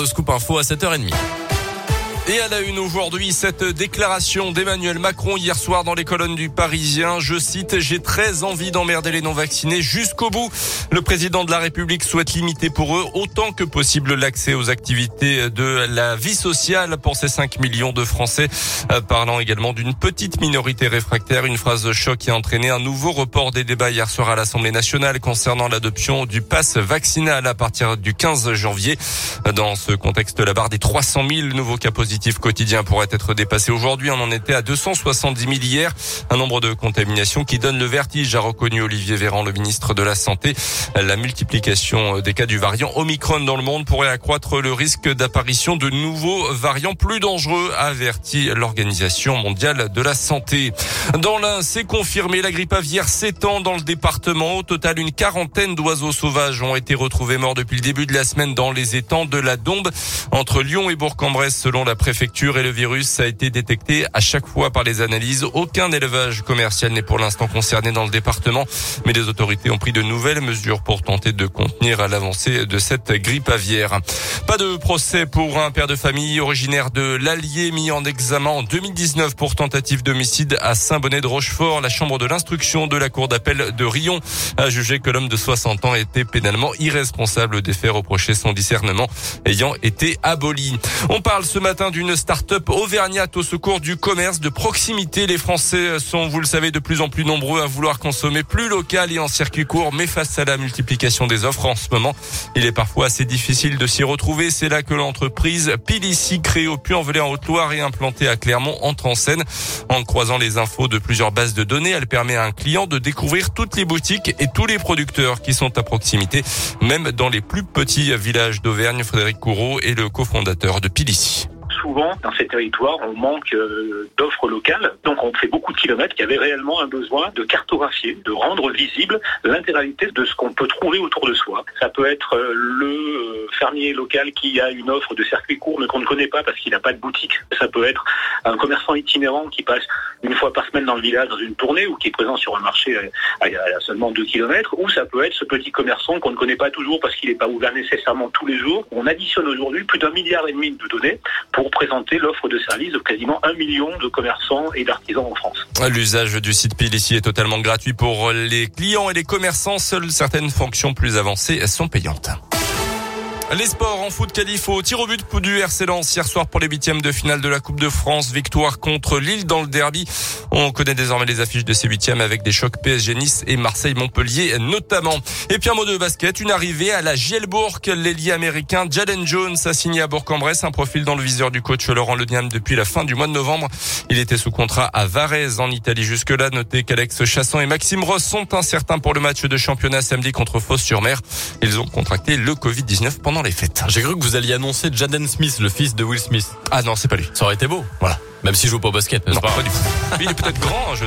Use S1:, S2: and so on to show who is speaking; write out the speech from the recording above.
S1: le scoop info à 7h30.
S2: Et à la une aujourd'hui, cette déclaration d'Emmanuel Macron hier soir dans les colonnes du Parisien. Je cite, j'ai très envie d'emmerder les non-vaccinés jusqu'au bout. Le président de la République souhaite limiter pour eux autant que possible l'accès aux activités de la vie sociale pour ces 5 millions de Français. Euh, parlant également d'une petite minorité réfractaire, une phrase choc qui a entraîné un nouveau report des débats hier soir à l'Assemblée nationale concernant l'adoption du pass vaccinal à partir du 15 janvier. Dans ce contexte, la barre des 300 000 nouveaux cas positifs quotidien pourrait être dépassé aujourd'hui. On en était à 270 000 hier. Un nombre de contaminations qui donne le vertige, a reconnu Olivier Véran, le ministre de la Santé. La multiplication des cas du variant Omicron dans le monde pourrait accroître le risque d'apparition de nouveaux variants plus dangereux, a averti l'Organisation mondiale de la santé. Dans l'un, c'est confirmé, la grippe aviaire s'étend dans le département. Au total, une quarantaine d'oiseaux sauvages ont été retrouvés morts depuis le début de la semaine dans les étangs de la Dombe entre Lyon et Bourg-en-Bresse, selon la préfecture et le virus a été détecté à chaque fois par les analyses. Aucun élevage commercial n'est pour l'instant concerné dans le département, mais les autorités ont pris de nouvelles mesures pour tenter de contenir l'avancée de cette grippe aviaire. Pas de procès pour un père de famille originaire de l'Allier mis en examen en 2019 pour tentative d'homicide à Saint-Bonnet de Rochefort. La chambre de l'instruction de la cour d'appel de Rion a jugé que l'homme de 60 ans était pénalement irresponsable des faits reprochés son discernement ayant été aboli. On parle ce matin d'une start-up auvergnate au secours du commerce de proximité. Les Français sont, vous le savez, de plus en plus nombreux à vouloir consommer plus local et en circuit court, mais face à la multiplication des offres en ce moment, il est parfois assez difficile de s'y retrouver. C'est là que l'entreprise Pilici, créée au Puy-en-Velay en Haute-Loire et implantée à Clermont, entre en scène. En croisant les infos de plusieurs bases de données, elle permet à un client de découvrir toutes les boutiques et tous les producteurs qui sont à proximité, même dans les plus petits villages d'Auvergne. Frédéric Courreau est le cofondateur de Pilici
S3: souvent, dans ces territoires, on manque euh, d'offres locales. Donc, on fait beaucoup de kilomètres. Il y avait réellement un besoin de cartographier, de rendre visible l'intégralité de ce qu'on peut trouver autour de soi. Ça peut être euh, le euh, fermier local qui a une offre de circuit court mais qu'on ne connaît pas parce qu'il n'a pas de boutique. Ça peut être un commerçant itinérant qui passe une fois par semaine dans le village dans une tournée ou qui est présent sur un marché à, seulement 2 km. Ou ça peut être ce petit commerçant qu'on ne connaît pas toujours parce qu'il n'est pas ouvert nécessairement tous les jours. On additionne aujourd'hui plus d'un milliard et demi de données pour présenter l'offre de services de quasiment un million de commerçants et d'artisans en France.
S2: L'usage du site Pile ici est totalement gratuit pour les clients et les commerçants. Seules certaines fonctions plus avancées sont payantes. Les sports en foot qualif au tir au but du RC hier soir pour les huitièmes de finale de la Coupe de France. Victoire contre Lille dans le derby. On connaît désormais les affiches de ces huitièmes avec des chocs PSG Nice et Marseille-Montpellier notamment. Et puis un mot de basket, une arrivée à la Gielbourg. L'ailier américain Jalen Jones a signé à Bourg-en-Bresse un profil dans le viseur du coach Laurent Leniam depuis la fin du mois de novembre. Il était sous contrat à Varese en Italie jusque-là. Notez qu'Alex Chasson et Maxime Ross sont incertains pour le match de championnat samedi contre Fos-sur-Mer. Ils ont contracté le Covid-19 pendant les fêtes.
S1: J'ai cru que vous alliez annoncer Jaden Smith, le fils de Will Smith.
S2: Ah non, c'est pas lui.
S1: Ça aurait été beau.
S2: Voilà.
S1: Même s'il joue pas au basket.
S2: Non, pas, pas du tout. il est peut-être grand, je